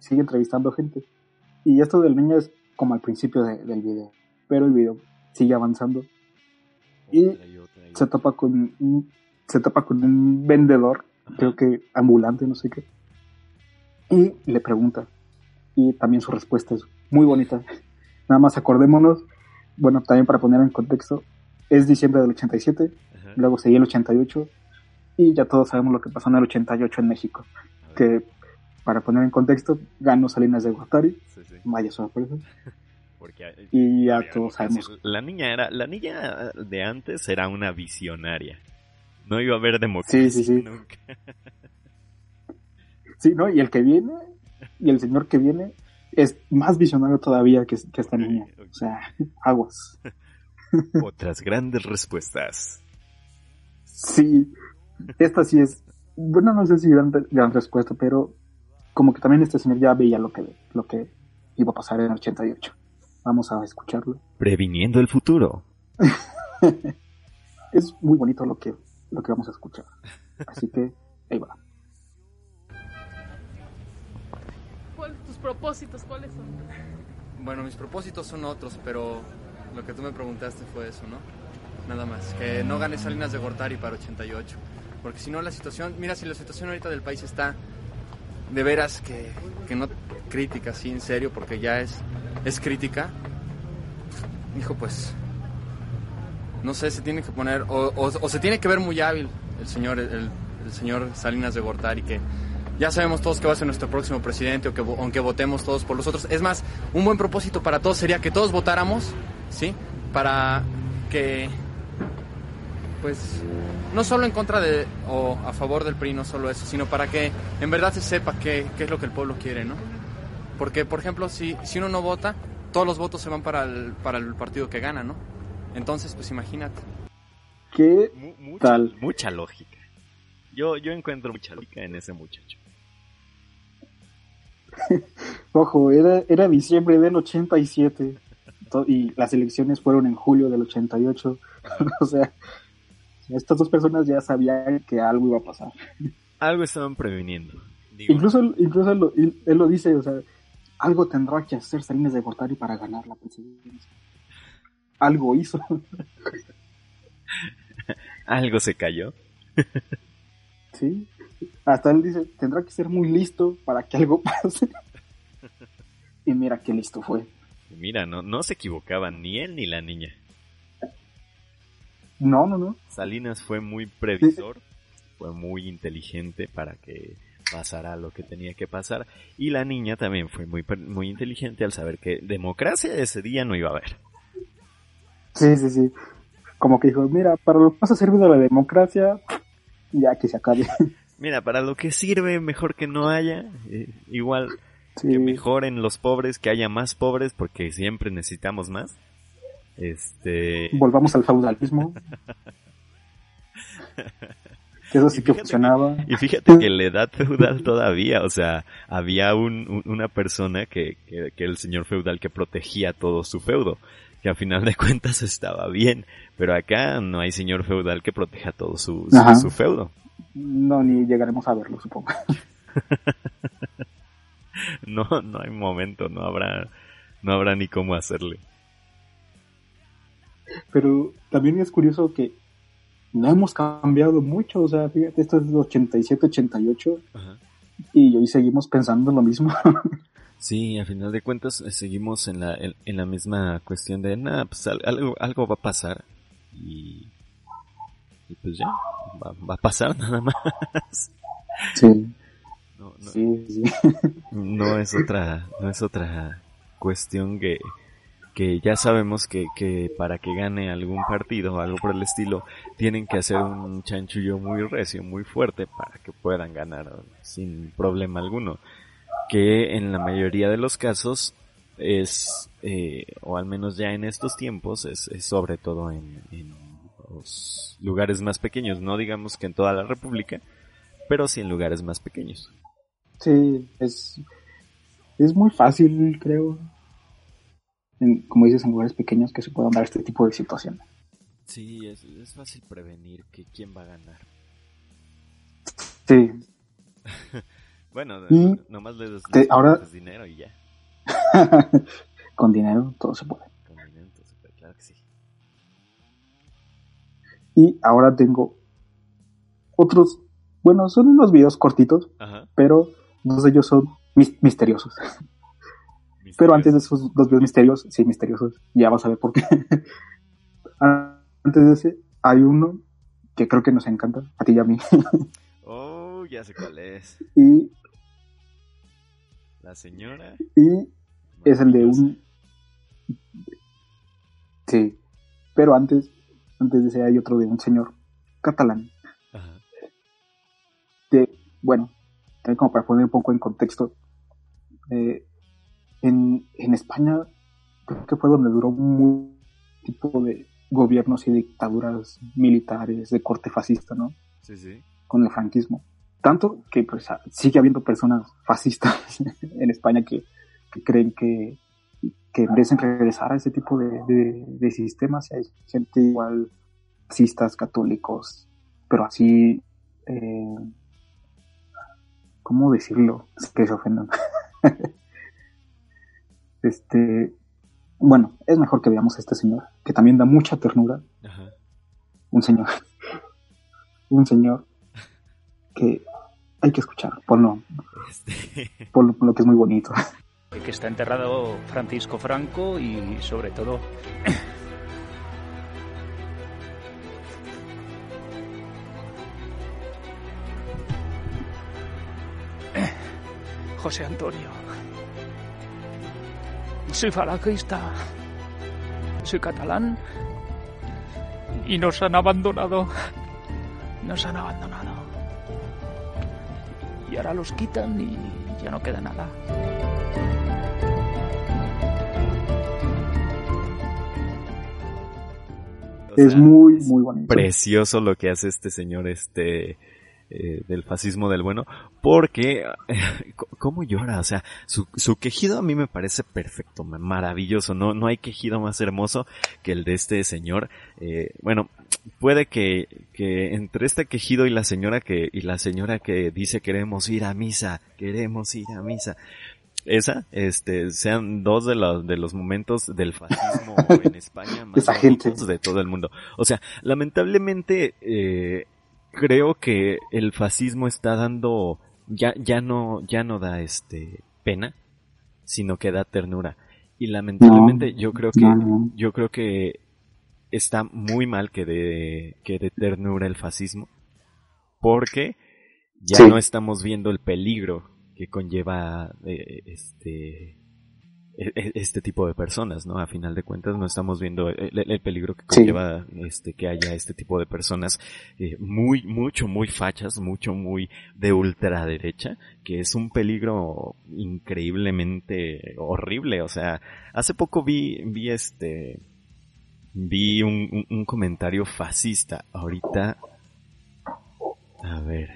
sigue entrevistando gente. Y esto del niño es como al principio de- del video. Pero el video sigue avanzando. Y Otra y otra y se topa con un, se topa con un vendedor, creo que ambulante, no sé qué. Y le pregunta. Y también su respuesta es muy bonita. Nada más acordémonos, bueno, también para poner en contexto, es diciembre del 87, Ajá. luego seguía el 88, y ya todos sabemos lo que pasó en el 88 en México. Que, para poner en contexto, ganó Salinas de Gortari, sí, sí. vaya sorpresa, Porque, eh, y ya todos sabemos. La niña era, la niña de antes era una visionaria. No iba a haber democracia Sí, sí, sí. nunca. Sí, ¿no? Y el que viene, y el señor que viene, es más visionario todavía que, que esta niña. O sea, aguas. Otras grandes respuestas. Sí, esta sí es, bueno, no sé si gran, gran respuesta, pero como que también este señor ya veía lo que, lo que iba a pasar en el 88. Vamos a escucharlo. Previniendo el futuro. Es muy bonito lo que, lo que vamos a escuchar. Así que, ahí va. Tus propósitos? ¿Cuáles son? Bueno, mis propósitos son otros, pero lo que tú me preguntaste fue eso, ¿no? Nada más, que no gane Salinas de Gortari para 88. Porque si no, la situación, mira, si la situación ahorita del país está de veras que, que no crítica, sí, en serio, porque ya es, es crítica, hijo, pues, no sé, se tiene que poner, o, o- o se tiene que ver muy hábil el señor, el, el señor Salinas de Gortari, que ya sabemos todos que va a ser nuestro próximo presidente, o que, aunque votemos todos por los otros. Es más, un buen propósito para todos sería que todos votáramos, ¿sí? Para que, pues, no solo en contra de, o a favor del PRI, no solo eso, sino para que en verdad se sepa qué, qué es lo que el pueblo quiere, ¿no? Porque, por ejemplo, si, si uno no vota, todos los votos se van para el, para el partido que gana, ¿no? Entonces, pues imagínate. ¿Qué mucha, Tal. mucha lógica. Yo, yo encuentro mucha lógica en ese muchacho. Ojo, era, era diciembre del 87 to- y las elecciones fueron en julio del 88. o sea, estas dos personas ya sabían que algo iba a pasar. Algo estaban previniendo. Digo, Incluso, incluso él, lo, él lo dice, o sea, algo tendrá que hacer Salinas de Gortari para ganar la presidencia. Algo hizo. algo se cayó. sí. Hasta él dice, tendrá que ser muy listo para que algo pase. y mira qué listo fue. Mira, no, no se equivocaban ni él ni la niña. No, no, no. Salinas fue muy previsor, fue muy inteligente para que pasara lo que tenía que pasar. Y la niña también fue muy, muy inteligente al saber que democracia ese día no iba a haber. Sí, sí, sí. Como que dijo, mira, para lo que más ha servido la democracia, ya que se acabe. Mira, para lo que sirve, mejor que no haya. eh, igual Sí. que mejoren los pobres, que haya más pobres, porque siempre necesitamos más. Este. Volvamos al feudalismo. que eso sí que funcionaba. Y fíjate que en la edad feudal todavía, o sea, había un, un- una persona que, que, que el señor feudal que protegía todo su feudo, que a final de cuentas estaba bien, pero acá no hay señor feudal que proteja todo su, su, Ajá. su feudo. No, ni llegaremos a verlo, supongo. No, no hay momento, no habrá, no habrá ni cómo hacerle. Pero también es curioso que no hemos cambiado mucho. O sea, fíjate, esto es de 87, 88 y hoy seguimos pensando lo mismo. Sí, a final de cuentas eh, seguimos en la, en, en la misma cuestión de, nada, pues al- algo, algo va a pasar y, y pues ya, va, va a pasar nada más. sí, No, no, sí, sí. no es otra, no es otra cuestión que, que ya sabemos que, que para que gane algún partido o algo por el estilo, tienen que hacer un chanchullo muy recio, muy fuerte para que puedan ganar sin problema alguno. Que en la mayoría de los casos es, eh, o al menos ya en estos tiempos, es, es sobre todo en, en los lugares más pequeños, no digamos que en toda la República, pero sí en lugares más pequeños. Sí, es, es muy fácil, creo, en, como dices, en lugares pequeños que se puedan dar este tipo de situaciones. Sí, es, es fácil prevenir que quién va a ganar. Sí. bueno, Y nomás le das te- ahora- dinero y ya. Con dinero todo se puede. Y ahora tengo otros, bueno, son unos videos cortitos, Ajá. pero dos de ellos son mis- misteriosos. Pero antes de esos dos videos misteriosos, sí, misteriosos, ya vas a ver por qué. antes de ese, hay uno que creo que nos encanta, a ti y a mí. Oh, ya sé cuál es. y, La señora. y es el de un... Sí, pero antes, antes de ese hay otro de un señor catalán, Ajá. que, bueno, también como para poner un poco en contexto, eh, en, en España creo que fue donde duró un tipo de gobiernos y dictaduras militares de corte fascista, ¿no? Sí, sí. Con el franquismo. Tanto que pues sigue habiendo personas fascistas en España que, que creen que, que merecen regresar a ese tipo de, de, de sistemas. Hay gente igual, fascistas, católicos, pero así, eh, ¿cómo decirlo? Es que se ofendan. este, bueno, es mejor que veamos a este señor, que también da mucha ternura. Ajá. Un señor, un señor que hay que escuchar, por lo, Este. por lo, por lo que es muy bonito. que está enterrado Francisco Franco y sobre todo José Antonio. Soy falangista, soy catalán y nos han abandonado. Nos han abandonado. Y ahora los quitan y ya no queda nada. O es muy, muy bonito. precioso lo que hace este señor este eh, del fascismo del bueno porque eh, cómo llora o sea su, su quejido a mí me parece perfecto ma- maravilloso no no hay quejido más hermoso que el de este señor eh, bueno puede que que entre este quejido y la señora que y la señora que dice queremos ir a misa queremos ir a misa esa, este, sean dos de los, de los momentos del fascismo en España más Esa gente. de todo el mundo. O sea, lamentablemente, eh, creo que el fascismo está dando, ya, ya no, ya no da este, pena, sino que da ternura. Y lamentablemente yo creo que, no, no. yo creo que está muy mal que de, que de ternura el fascismo, porque ya Sí. no estamos viendo el peligro que conlleva eh, este e- e- este tipo de personas, ¿no? A final de cuentas no estamos viendo el, el peligro que Sí. conlleva este que haya este tipo de personas eh, muy mucho muy fachas, mucho muy de ultraderecha, que es un peligro increíblemente horrible, o sea, hace poco vi vi este vi un, un- un comentario fascista. Ahorita, a ver,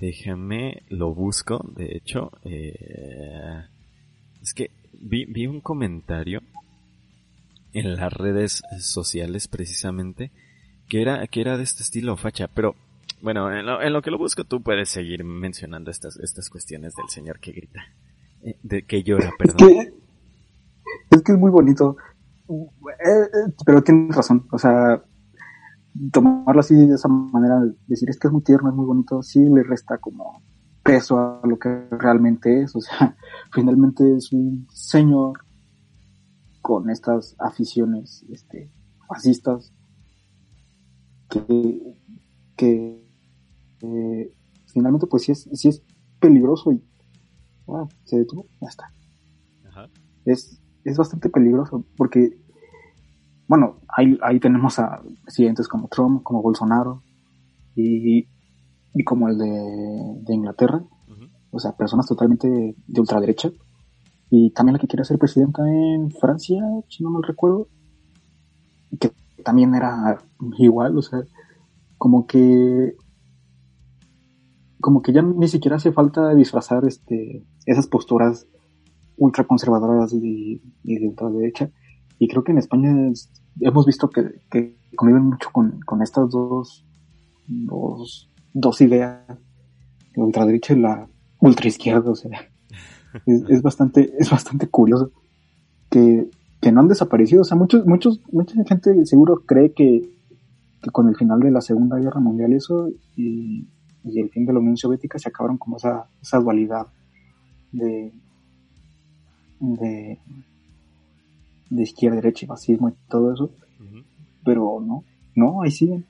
déjame, lo busco. De hecho, eh, es que vi, vi un comentario en las redes sociales precisamente que era, que era de este estilo facha, pero bueno, en lo, en lo que lo busco tú puedes seguir mencionando estas, estas cuestiones del señor que grita, eh, de que llora, Es perdón. que, es que es muy bonito. Eh, eh, pero tienes razón. O sea, tomarlo así de esa manera, decir es que es muy tierno, es muy bonito, sí le resta como peso a lo que realmente es. O sea, finalmente es un señor con estas aficiones este, fascistas que, que eh, finalmente pues sí es, sí es peligroso y ah, se detuvo, ya está Ajá. es es bastante peligroso porque, bueno, ahí, ahí tenemos a presidentes como Trump, como Bolsonaro y, y como el de, de Inglaterra, o sea, personas totalmente de ultraderecha. Y también la que quiere ser presidenta en Francia, si no me recuerdo, que también era igual, o sea, como que como que ya ni siquiera hace falta disfrazar este esas posturas ultraconservadoras y, y de ultraderecha. Y creo que en España hemos visto que, que conviven mucho con, con estas dos, dos, dos ideas, la ultraderecha y la ultraizquierda, o sea, es, es, bastante, es bastante curioso que, que no han desaparecido, o sea, muchos, muchos, mucha gente seguro cree que, que con el final de la Segunda Guerra Mundial eso y, y el fin de la Unión Soviética se acabaron como esa, esa dualidad de, de, de izquierda, derecha y fascismo y todo eso. Pero no, no, ahí siguen.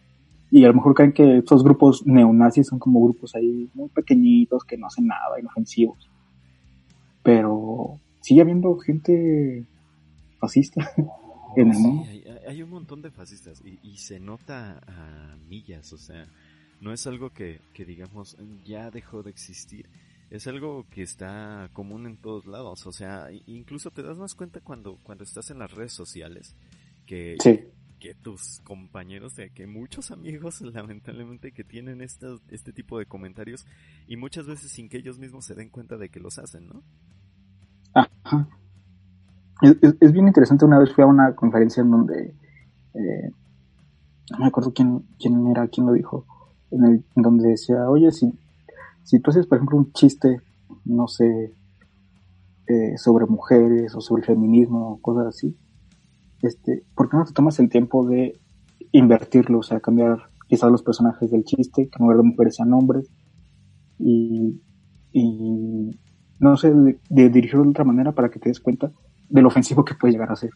Y a lo mejor creen que estos grupos neonazis son como grupos ahí muy pequeñitos que no hacen nada, inofensivos. Pero sigue habiendo gente fascista en el sí, mundo. Hay, hay, un montón de fascistas y, y, se nota a millas, o sea, no es algo que, que digamos ya dejó de existir es algo que está común en todos lados, o sea, incluso te das más cuenta cuando, cuando estás en las redes sociales que, sí. que tus compañeros, de que muchos amigos lamentablemente que tienen este, este tipo de comentarios y muchas veces sin que ellos mismos se den cuenta de que los hacen, ¿no? Ajá. Es, es, es bien interesante, una vez fui a una conferencia en donde, eh, no me acuerdo quién, quién era, quién lo dijo, en, el, en donde decía, oye, si si tú haces, por ejemplo, un chiste, no sé, eh, sobre mujeres o sobre el feminismo cosas así, este, ¿por qué no te tomas el tiempo de invertirlo? O sea, cambiar quizás los personajes del chiste, que en lugar de mujeres sean hombres, y, y no sé, de, dirigirlo de otra manera para que te des cuenta de lo ofensivo que puede llegar a ser.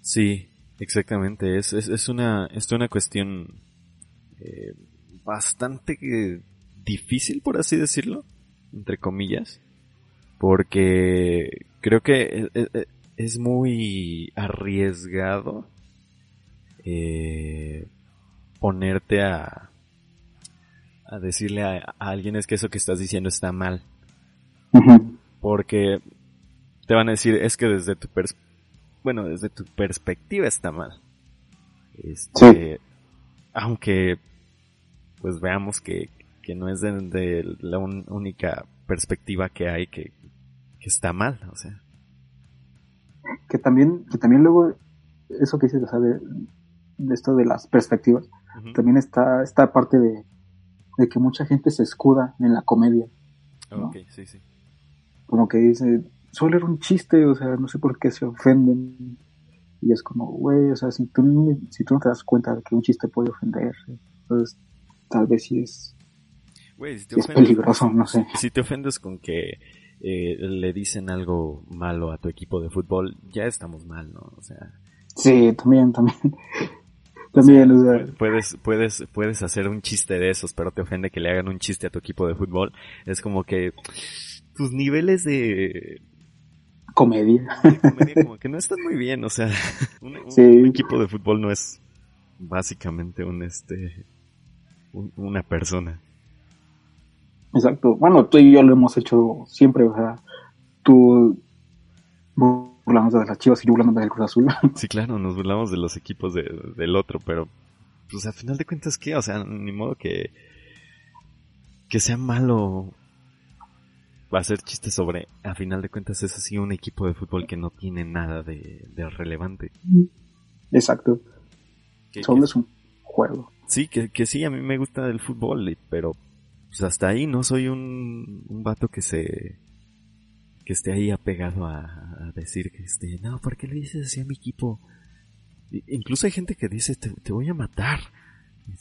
Sí, exactamente. Es, es, es una, es una cuestión eh, bastante difícil, por así decirlo, entre comillas, porque creo que es muy arriesgado eh, ponerte a, a decirle a, a, alguien es que eso que estás diciendo está mal. Uh -huh. Porque te van a decir es que desde tu pers bueno, desde tu perspectiva está mal. Este, sí. aunque pues veamos que, que no es de, de la un, única perspectiva que hay que, que, está mal, o sea. Que también, que también luego, eso que dices, o sea, de, de esto de las perspectivas, uh -huh. también está esta parte de, de, que mucha gente se escuda en la comedia. ¿no? Ok, sí, sí. Como que dice, suele ser un chiste, o sea, no sé por qué se ofenden. Y es como, güey, o sea, si tú, si tú no te das cuenta de que un chiste puede ofender, entonces tal vez sí es Si te es ofendes, peligroso, no sé. Si te ofendes con que eh, le dicen algo malo a tu equipo de fútbol, ya estamos mal, ¿no? O sea. Sí, también, también. también, o sea, puedes, puedes, puedes hacer un chiste de esos, pero te ofende que le hagan un chiste a tu equipo de fútbol. Es como que tus niveles de comedia, de comedia como que no están muy bien, o sea, un, un, sí. un equipo de fútbol no es básicamente un este un, una persona. Exacto. Bueno, tú y yo lo hemos hecho siempre, o sea, tú burlamos de las chivas y yo burlándome del Cruz Azul. Sí, claro, nos burlamos de los equipos de, del otro, pero, pues a final de cuentas, ¿qué? O sea, ni modo que, que sea malo hacer chistes sobre, a final de cuentas es así un equipo de fútbol que no tiene nada de, de relevante. Exacto. Solo es un juego. Sí, que, que sí, a mí me gusta el fútbol, pero pues hasta ahí no soy un, un vato que se que esté ahí apegado a, a, decir que este no ¿por qué le dices así a mi equipo? incluso hay gente que dice te, te voy a matar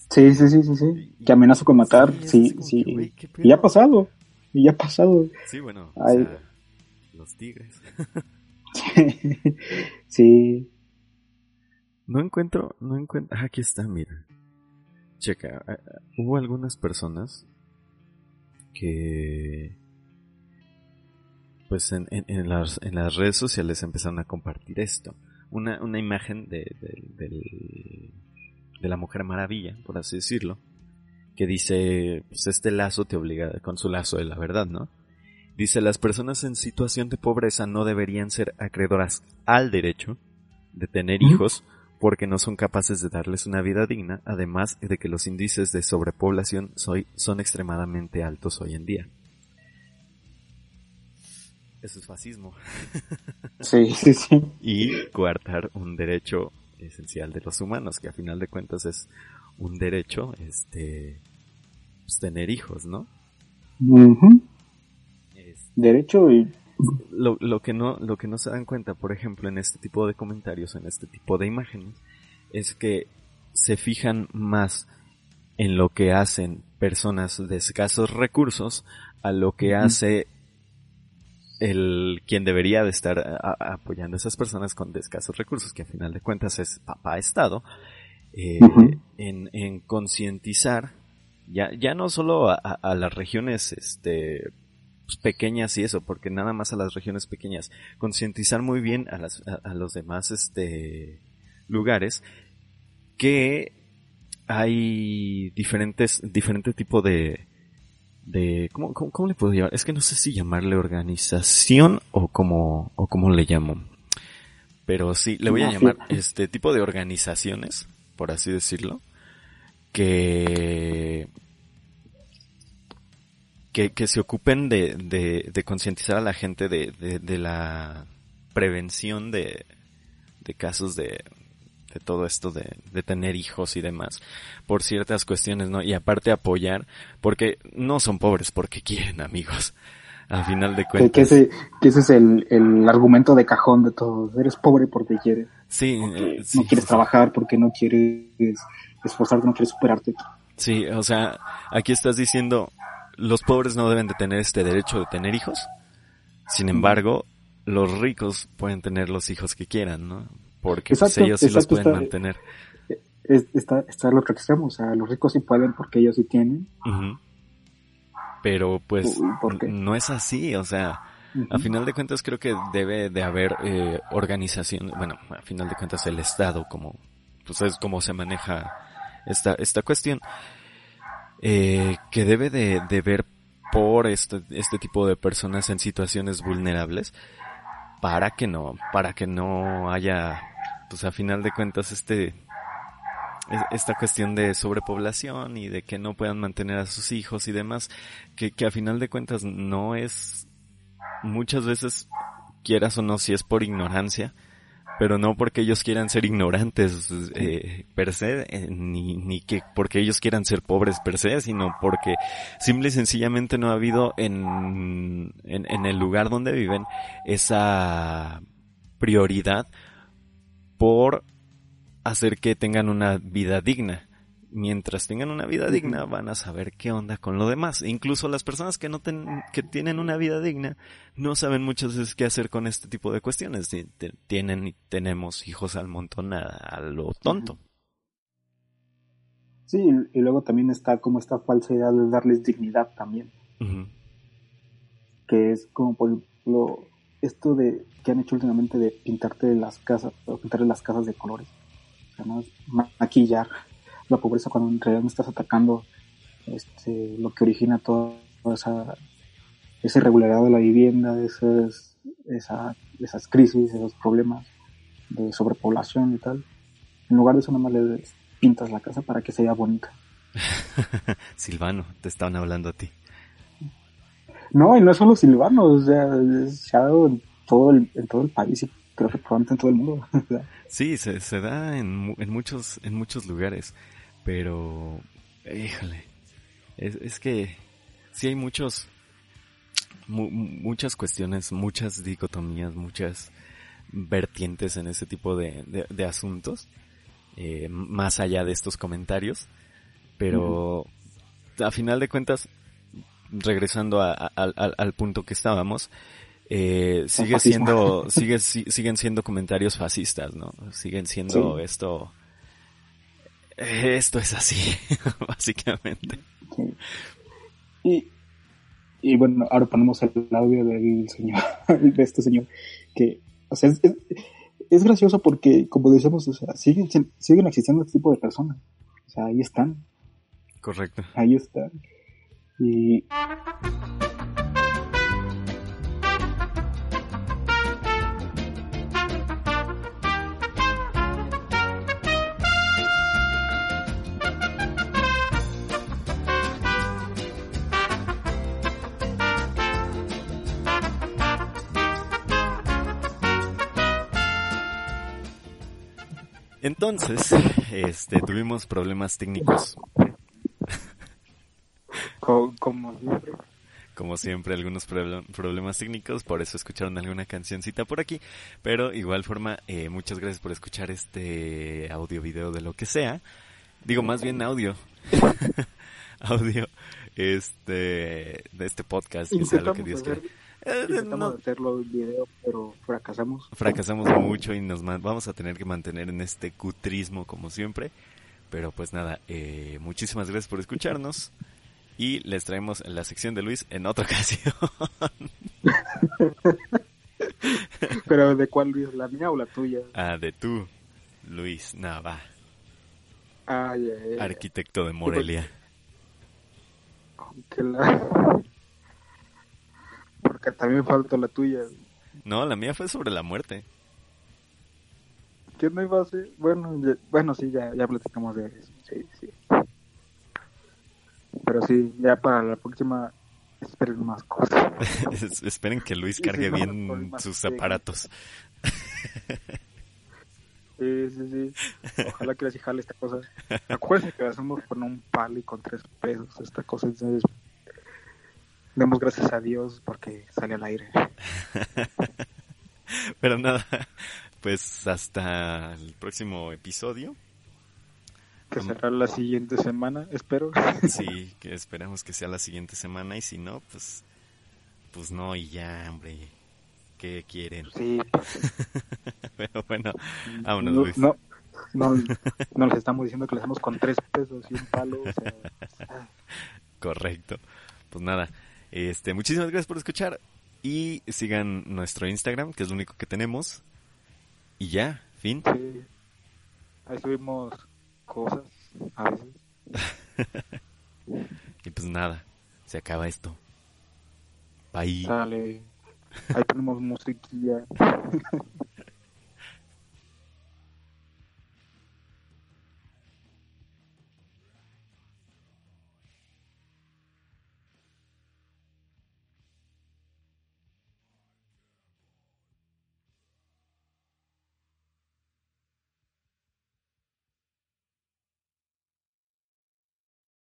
sí sí sí sí sí. Que amenazo con matar sí sí, sí. Que, y ya ha pasado y ya ha pasado. Sí bueno o sea, los tigres. Sí. No encuentro no encuentro ah, aquí está mira. Checa hubo algunas personas que pues en, en, las, en las redes sociales empezaron a compartir esto. Una, una imagen de, de, la Mujer Maravilla, por así decirlo, que dice, pues este lazo te obliga, con su lazo de la verdad, ¿no? Dice, las personas en situación de pobreza no deberían ser acreedoras al derecho de tener hijos porque no son capaces de darles una vida digna, además de que los índices de sobrepoblación son extremadamente altos hoy en día. Eso es fascismo. Sí, sí, sí. Y coartar un derecho esencial de los humanos, que a final de cuentas es un derecho, este, pues, tener hijos, ¿no? derecho y lo, lo, que no, lo que no se dan cuenta, por ejemplo, en este tipo de comentarios, en este tipo de imágenes, es que se fijan más en lo que hacen personas de escasos recursos a lo que hace el quien debería de estar apoyando a esas personas con escasos recursos, que a final de cuentas es papá Estado, eh, en, en concientizar ya, ya no solo a, a, las regiones este, pequeñas y eso, porque nada más a las regiones pequeñas, concientizar muy bien a, las, a, los demás este, lugares que hay diferentes, diferente tipo de, de ¿cómo, cómo, le puedo llamar? Es que no sé si llamarle organización o como, o cómo le llamo. Pero sí, le voy a llamar este tipo de organizaciones, por así decirlo, que, que, que se ocupen de, de, de concientizar a la gente de, de, de la prevención de, de casos de, de todo esto de, de tener hijos y demás por ciertas cuestiones, ¿no? Y aparte apoyar porque no son pobres porque quieren amigos. Al final de cuentas. Que, ese, que ese es el, el argumento de cajón de todos. Eres pobre porque quieres. Sí, eh, no quieres trabajar porque no quieres esforzarte, no quieres superarte. Sí, o sea, aquí estás diciendo, los pobres no deben de tener este derecho de tener hijos. Sin embargo, los ricos pueden tener los hijos que quieran, ¿no? porque pues, ellos sí los pueden mantener. está, está lo que extremo, o sea, los ricos sí pueden porque ellos sí tienen. Pero pues no es así, o sea, a final de cuentas creo que debe de haber eh, organización, bueno, a final de cuentas el Estado como, pues es como se maneja esta, esta cuestión, eh, que debe de, de ver por este, este tipo de personas en situaciones vulnerables para que no, para que no haya pues a final de cuentas este esta cuestión de sobrepoblación y de que no puedan mantener a sus hijos y demás, que, que a final de cuentas no es muchas veces, quieras o no, si es por ignorancia, pero no porque ellos quieran ser ignorantes eh, per se, eh, ni, ni que porque ellos quieran ser pobres per se, sino porque simple y sencillamente no ha habido en, en, en el lugar donde viven esa prioridad por hacer que tengan una vida digna. Mientras tengan una vida digna van a saber qué onda con lo demás. incluso las personas que no que tienen una vida digna no saben muchas veces qué hacer con este tipo de cuestiones. Tienen y tenemos hijos al montón a, lo tonto. Sí, y luego también está como esta falsa idea de darles dignidad también. Que es como por ejemplo esto de que han hecho últimamente de pintarte las casas, o pintarle las casas de colores. O maquillar la pobreza cuando en realidad no estás atacando este, lo que origina toda esa, esa irregularidad de la vivienda, esas, esa, esas crisis, esos problemas de sobrepoblación y tal. En lugar de eso, nada más le pintas la casa para que sea bonita. Silvano, te estaban hablando a ti. No, y no es solo Silvano, o sea, se ha dado en todo el, en todo el país y creo que probablemente en todo el mundo. sí, se, se da en, en, muchos, en muchos lugares, pero, híjole, es, es que sí hay muchos, muchas cuestiones, muchas dicotomías, muchas vertientes en ese tipo de, de, asuntos, eh, más allá de estos comentarios, pero a final de cuentas regresando al punto que estábamos, eh, sigue siendo, sigue, siguen siendo comentarios fascistas, ¿no? Siguen siendo esto, esto es así, básicamente. Y y bueno, ahora ponemos el audio del señor, de este señor, que, o sea, es, es, es gracioso porque, como decimos, o sea, siguen, siguen existiendo este tipo de personas. O sea, ahí están. Correcto. Ahí están. Y Entonces, este, tuvimos problemas técnicos. Como siempre. Como siempre, algunos problemas técnicos, por eso escucharon alguna cancioncita por aquí. Pero igual forma, eh, muchas gracias por escuchar este audio, video, de lo que sea. Digo, más bien audio. audio, este, de este podcast, que sea lo que Dios quiera. Eh, Intentamos hacerlo en video, pero fracasamos. Fracasamos mucho y nos vamos a tener que mantener en este cutrismo como siempre. Pero pues nada, eh, muchísimas gracias por escucharnos y les traemos la sección de Luis en otra ocasión. pero ¿de cuál Luis? ¿La mía o la tuya? Ah, de tú, Luis Nava. Ay, Arquitecto de Morelia. Que la porque también falta la tuya. No, la mía fue sobre la muerte. ¿Qué no iba a ser? Bueno, bueno, sí, ya, ya platicamos de eso. Sí, sí. Pero sí, ya para la próxima esperen más cosas. esperen que Luis cargue bien sus aparatos. Sí, sí, sí. Ojalá que les jale esta cosa. Acuérdense que la hacemos con un palo y con tres pesos. Esta cosa es Demos gracias a Dios porque sale al aire. Pero nada, pues hasta el próximo episodio. Que será la siguiente semana, espero. Sí, que esperamos que sea la siguiente semana y si no, pues, pues no y ya, hombre. ¿Qué quieren? Sí. Pero bueno, vámonos, Luis. No, no, no les estamos diciendo que le hacemos con tres pesos y un palo. Correcto. Pues nada, este, muchísimas gracias por escuchar y sigan nuestro Instagram, que es lo único que tenemos. Y ya, fin. Sí. Ahí subimos cosas a veces. y pues nada, se acaba esto. Bye. Dale. Ahí tenemos musiquilla.